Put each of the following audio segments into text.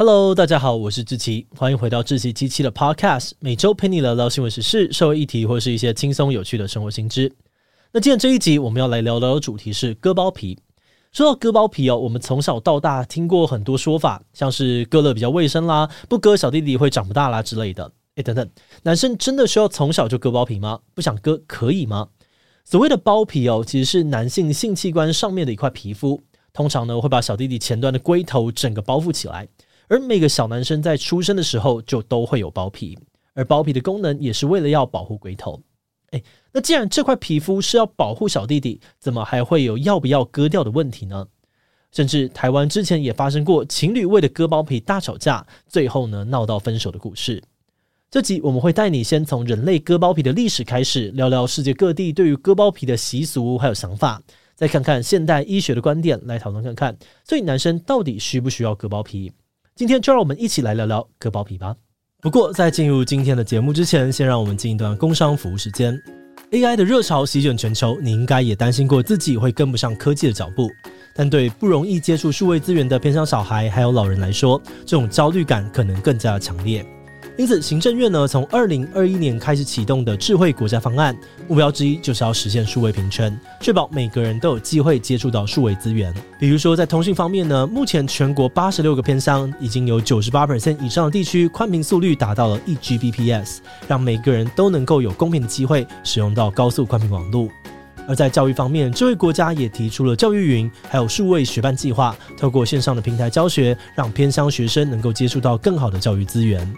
Hello，大家好，我是志奇，欢迎回到志奇机器的 Podcast，每周陪你聊聊新闻时事、社会议题，或是一些轻松有趣的生活新知。那今天这一集我们要来聊聊的主题是割包皮。说到割包皮哦，我们从小到大听过很多说法，像是割了比较卫生啦，不割小弟弟会长不大啦之类的。诶，等等，男生真的需要从小就割包皮吗？不想割可以吗？所谓的包皮哦，其实是男性性器官上面的一块皮肤，通常呢会把小弟弟前端的龟头整个包覆起来。而每个小男生在出生的时候就都会有包皮，而包皮的功能也是为了要保护龟头。诶，那既然这块皮肤是要保护小弟弟，怎么还会有要不要割掉的问题呢？甚至台湾之前也发生过情侣为了割包皮大吵架，最后呢闹到分手的故事。这集我们会带你先从人类割包皮的历史开始，聊聊世界各地对于割包皮的习俗还有想法，再看看现代医学的观点来讨论看看，所以男生到底需不需要割包皮？今天就让我们一起来聊聊割包皮吧。不过在进入今天的节目之前，先让我们进一段工商服务时间。AI 的热潮席卷全球，你应该也担心过自己会跟不上科技的脚步，但对不容易接触数位资源的偏乡小孩还有老人来说，这种焦虑感可能更加强烈。因此，行政院呢从二零二一年开始启动的智慧国家方案，目标之一就是要实现数位平权，确保每个人都有机会接触到数位资源。比如说，在通讯方面呢，目前全国八十六个偏乡已经有九十八%以上的地区宽频速率达到了一 Gbps，让每个人都能够有公平的机会使用到高速宽频网络。而在教育方面，智慧国家也提出了教育云，还有数位学伴计划，透过线上的平台教学，让偏乡学生能够接触到更好的教育资源。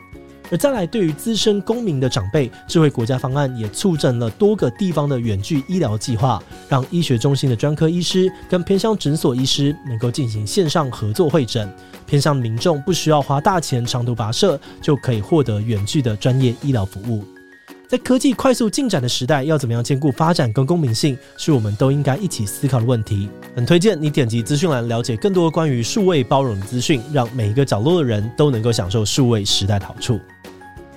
而再来，对于资深公民的长辈，智慧国家方案也促成了多个地方的远距医疗计划，让医学中心的专科医师跟偏乡诊所医师能够进行线上合作会诊，偏乡民众不需要花大钱长途跋涉，就可以获得远距的专业医疗服务。在科技快速进展的时代，要怎么样兼顾发展跟公民性，是我们都应该一起思考的问题。很推荐你点击资讯栏了解更多关于数位包容的资讯，让每一个角落的人都能够享受数位时代的好处。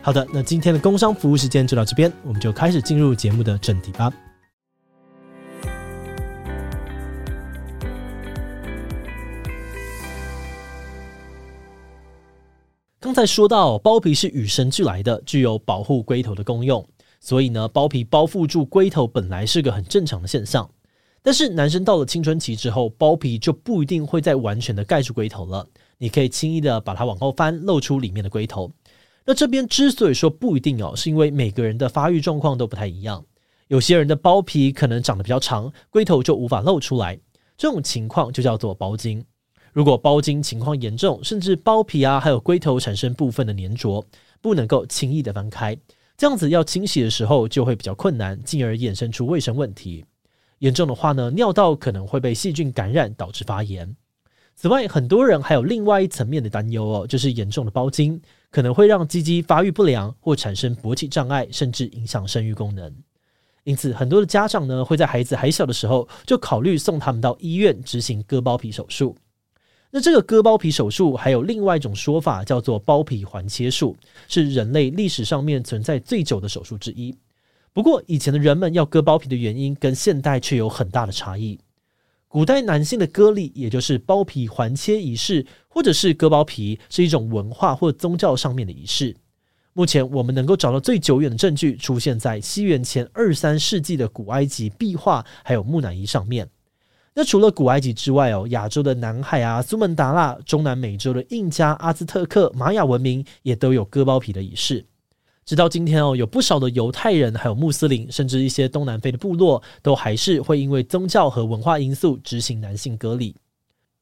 好的，那今天的工商服务时间就到这边，我们就开始进入节目的正题吧。刚才说到，包皮是与生俱来的，具有保护龟头的功用，所以呢，包皮包覆住龟头本来是个很正常的现象。但是男生到了青春期之后，包皮就不一定会再完全的盖住龟头了，你可以轻易的把它往后翻，露出里面的龟头。那这边之所以说不一定哦，是因为每个人的发育状况都不太一样。有些人的包皮可能长得比较长，龟头就无法露出来，这种情况就叫做包茎。如果包茎情况严重，甚至包皮啊还有龟头产生部分的粘着，不能够轻易的翻开，这样子要清洗的时候就会比较困难，进而衍生出卫生问题。严重的话呢，尿道可能会被细菌感染，导致发炎。此外，很多人还有另外一层面的担忧哦，就是严重的包茎可能会让鸡鸡发育不良，或产生勃起障碍，甚至影响生育功能。因此，很多的家长呢会在孩子还小的时候就考虑送他们到医院执行割包皮手术。那这个割包皮手术还有另外一种说法，叫做包皮环切术，是人类历史上面存在最久的手术之一。不过，以前的人们要割包皮的原因跟现代却有很大的差异。古代男性的割礼，也就是包皮环切仪式，或者是割包皮，是一种文化或宗教上面的仪式。目前我们能够找到最久远的证据，出现在西元前二三世纪的古埃及壁画，还有木乃伊上面。那除了古埃及之外哦，亚洲的南海啊、苏门答腊、中南美洲的印加、阿兹特克、玛雅文明，也都有割包皮的仪式。直到今天哦，有不少的犹太人，还有穆斯林，甚至一些东南非的部落，都还是会因为宗教和文化因素执行男性割礼。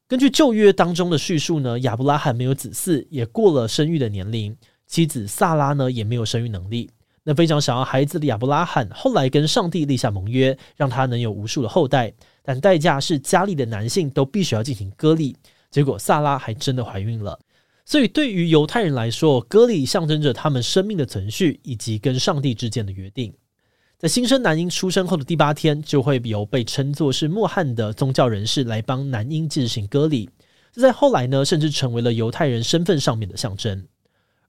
根据旧约当中的叙述呢，亚伯拉罕没有子嗣，也过了生育的年龄，妻子萨拉呢也没有生育能力。那非常想要孩子的亚伯拉罕，后来跟上帝立下盟约，让他能有无数的后代，但代价是家里的男性都必须要进行割礼。结果萨拉还真的怀孕了。所以对于犹太人来说，割礼象征着他们生命的存续以及跟上帝之间的约定。在新生男婴出生后的第八天，就会由被称作是默汉的宗教人士来帮男婴进行割礼。这在后来呢，甚至成为了犹太人身份上面的象征。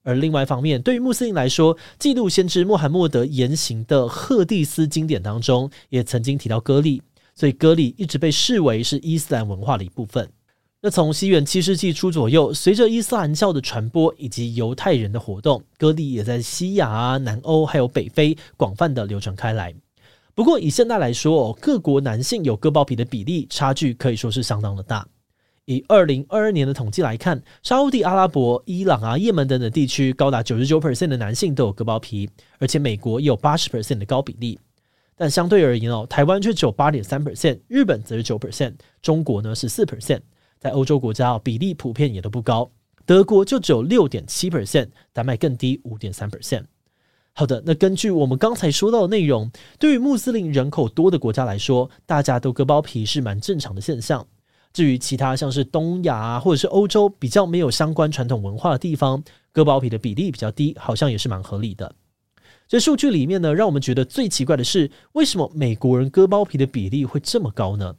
而另外一方面，对于穆斯林来说，记录先知穆罕默德言行的赫蒂斯经典当中，也曾经提到割礼，所以割礼一直被视为是伊斯兰文化的一部分。那从西元七世纪初左右，随着伊斯兰教的传播以及犹太人的活动，割礼也在西亚啊、南欧还有北非广泛的流传开来。不过以现在来说，各国男性有割包皮的比例差距可以说是相当的大。以二零二二年的统计来看，沙乌地阿拉伯、伊朗啊、也门等等地区，高达九十九 percent 的男性都有割包皮，而且美国也有八十 percent 的高比例。但相对而言哦，台湾却只有八点三 percent，日本则是九 percent，中国呢是四 percent。在欧洲国家哦，比例普遍也都不高，德国就只有六点七 percent，丹麦更低五点三 percent。好的，那根据我们刚才说到的内容，对于穆斯林人口多的国家来说，大家都割包皮是蛮正常的现象。至于其他像是东亚啊，或者是欧洲比较没有相关传统文化的地方，割包皮的比例比较低，好像也是蛮合理的。这数据里面呢，让我们觉得最奇怪的是，为什么美国人割包皮的比例会这么高呢？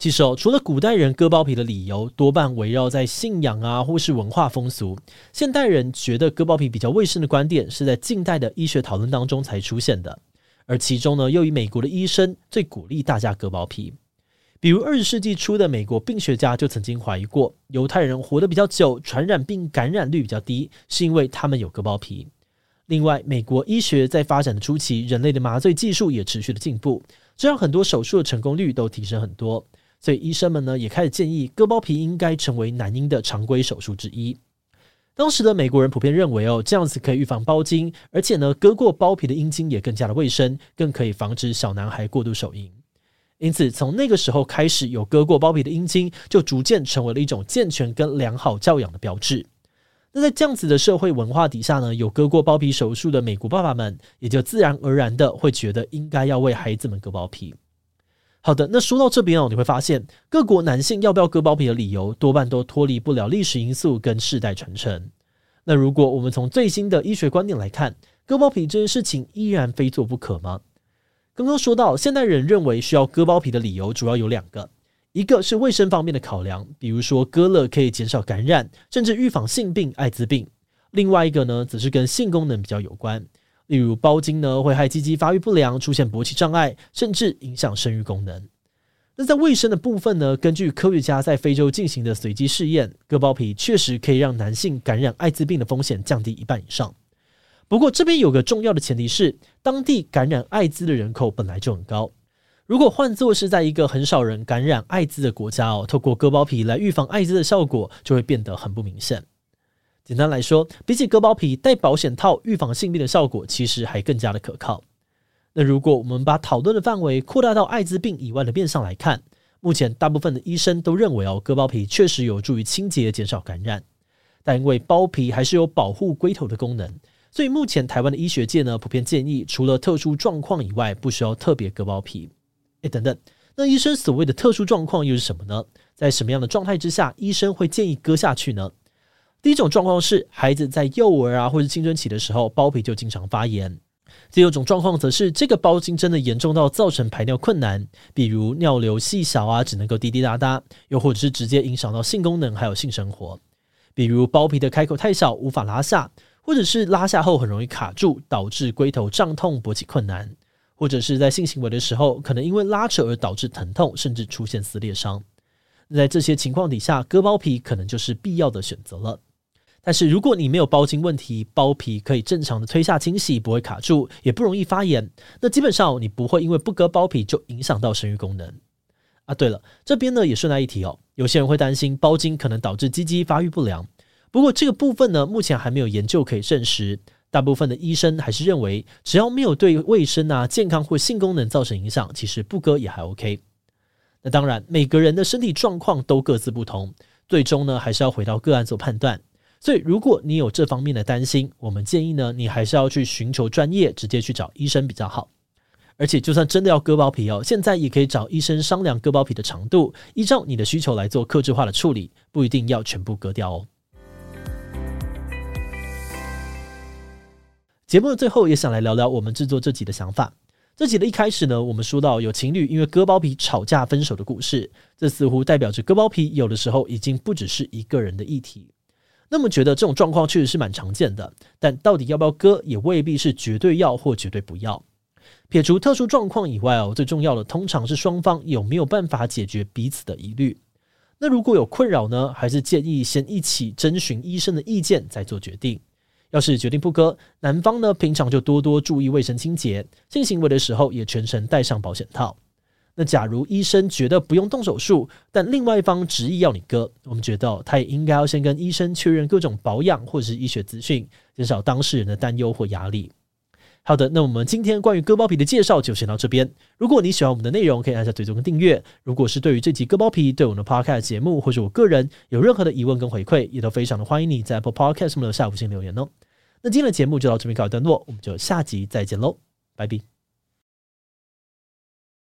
其实哦，除了古代人割包皮的理由多半围绕在信仰啊，或是文化风俗，现代人觉得割包皮比较卫生的观点，是在近代的医学讨论当中才出现的。而其中呢，又以美国的医生最鼓励大家割包皮。比如二十世纪初的美国病学家就曾经怀疑过，犹太人活得比较久，传染病感染率比较低，是因为他们有割包皮。另外，美国医学在发展的初期，人类的麻醉技术也持续的进步，这让很多手术的成功率都提升很多。所以医生们呢也开始建议，割包皮应该成为男婴的常规手术之一。当时的美国人普遍认为，哦，这样子可以预防包茎，而且呢，割过包皮的阴茎也更加的卫生，更可以防止小男孩过度手淫。因此，从那个时候开始，有割过包皮的阴茎就逐渐成为了一种健全跟良好教养的标志。那在这样子的社会文化底下呢，有割过包皮手术的美国爸爸们，也就自然而然的会觉得应该要为孩子们割包皮。好的，那说到这边哦，你会发现各国男性要不要割包皮的理由，多半都脱离不了历史因素跟世代传承。那如果我们从最新的医学观点来看，割包皮这件事情依然非做不可吗？刚刚说到，现代人认为需要割包皮的理由主要有两个，一个是卫生方面的考量，比如说割了可以减少感染，甚至预防性病、艾滋病；另外一个呢，则是跟性功能比较有关，例如包茎呢会害鸡鸡发育不良，出现勃起障碍，甚至影响生育功能。那在卫生的部分呢，根据科学家在非洲进行的随机试验，割包皮确实可以让男性感染艾滋病的风险降低一半以上。不过这边有个重要的前提是，当地感染艾滋的人口本来就很高。如果换作是在一个很少人感染艾滋的国家哦，透过割包皮来预防艾滋的效果就会变得很不明显。简单来说，比起割包皮，戴保险套预防性病的效果其实还更加的可靠。那如果我们把讨论的范围扩大到艾滋病以外的面上来看，目前大部分的医生都认为哦，割包皮确实有助于清洁、减少感染，但因为包皮还是有保护龟头的功能。所以目前台湾的医学界呢，普遍建议除了特殊状况以外，不需要特别割包皮。诶，等等，那医生所谓的特殊状况又是什么呢？在什么样的状态之下，医生会建议割下去呢？第一种状况是孩子在幼儿啊或者青春期的时候，包皮就经常发炎；第二种状况则是这个包茎真的严重到造成排尿困难，比如尿流细小啊，只能够滴滴答答，又或者是直接影响到性功能还有性生活，比如包皮的开口太小，无法拉下。或者是拉下后很容易卡住，导致龟头胀痛、勃起困难；或者是在性行为的时候，可能因为拉扯而导致疼痛，甚至出现撕裂伤。在这些情况底下，割包皮可能就是必要的选择了。但是如果你没有包茎问题，包皮可以正常的推下清洗，不会卡住，也不容易发炎，那基本上你不会因为不割包皮就影响到生育功能。啊，对了，这边呢也顺带一提哦，有些人会担心包茎可能导致鸡鸡发育不良。不过这个部分呢，目前还没有研究可以证实。大部分的医生还是认为，只要没有对卫生啊、健康或性功能造成影响，其实不割也还 OK。那当然，每个人的身体状况都各自不同，最终呢还是要回到个案做判断。所以如果你有这方面的担心我们建议呢你还是要去寻求专业直接去找医生比较好。而且就算真的要割包皮哦现在也可以找医生商量割包皮的长度依照你的需求来做克制化的处理不一定要全部割掉哦。节目的最后也想来聊聊我们制作这集的想法。这集的一开始呢我们说到有情侣因为割包皮吵架分手的故事这似乎代表着割包皮有的时候已经不只是一个人的议题。那么觉得这种状况确实是蛮常见的，但到底要不要割，也未必是绝对要或绝对不要。撇除特殊状况以外哦，最重要的通常是双方有没有办法解决彼此的疑虑。那如果有困扰呢，还是建议先一起征询医生的意见再做决定。要是决定不割，男方呢，平常就多多注意卫生清洁，性行为的时候也全程戴上保险套。那假如医生觉得不用动手术，但另外一方执意要你割，我们觉得他也应该要先跟医生确认各种保养或者是医学资讯，减少当事人的担忧或压力。好的，那我们今天关于割包皮的介绍就先到这边。如果你喜欢我们的内容，可以按下追踪跟订阅。如果是对于这集割包皮，对我们的 Podcast 节目或者我个人有任何的疑问跟回馈，也都非常的欢迎你在 Apple Podcast 上面留下五星留言哦。那今天的节目就到这边告一段落，我们就下集再见喽，拜拜。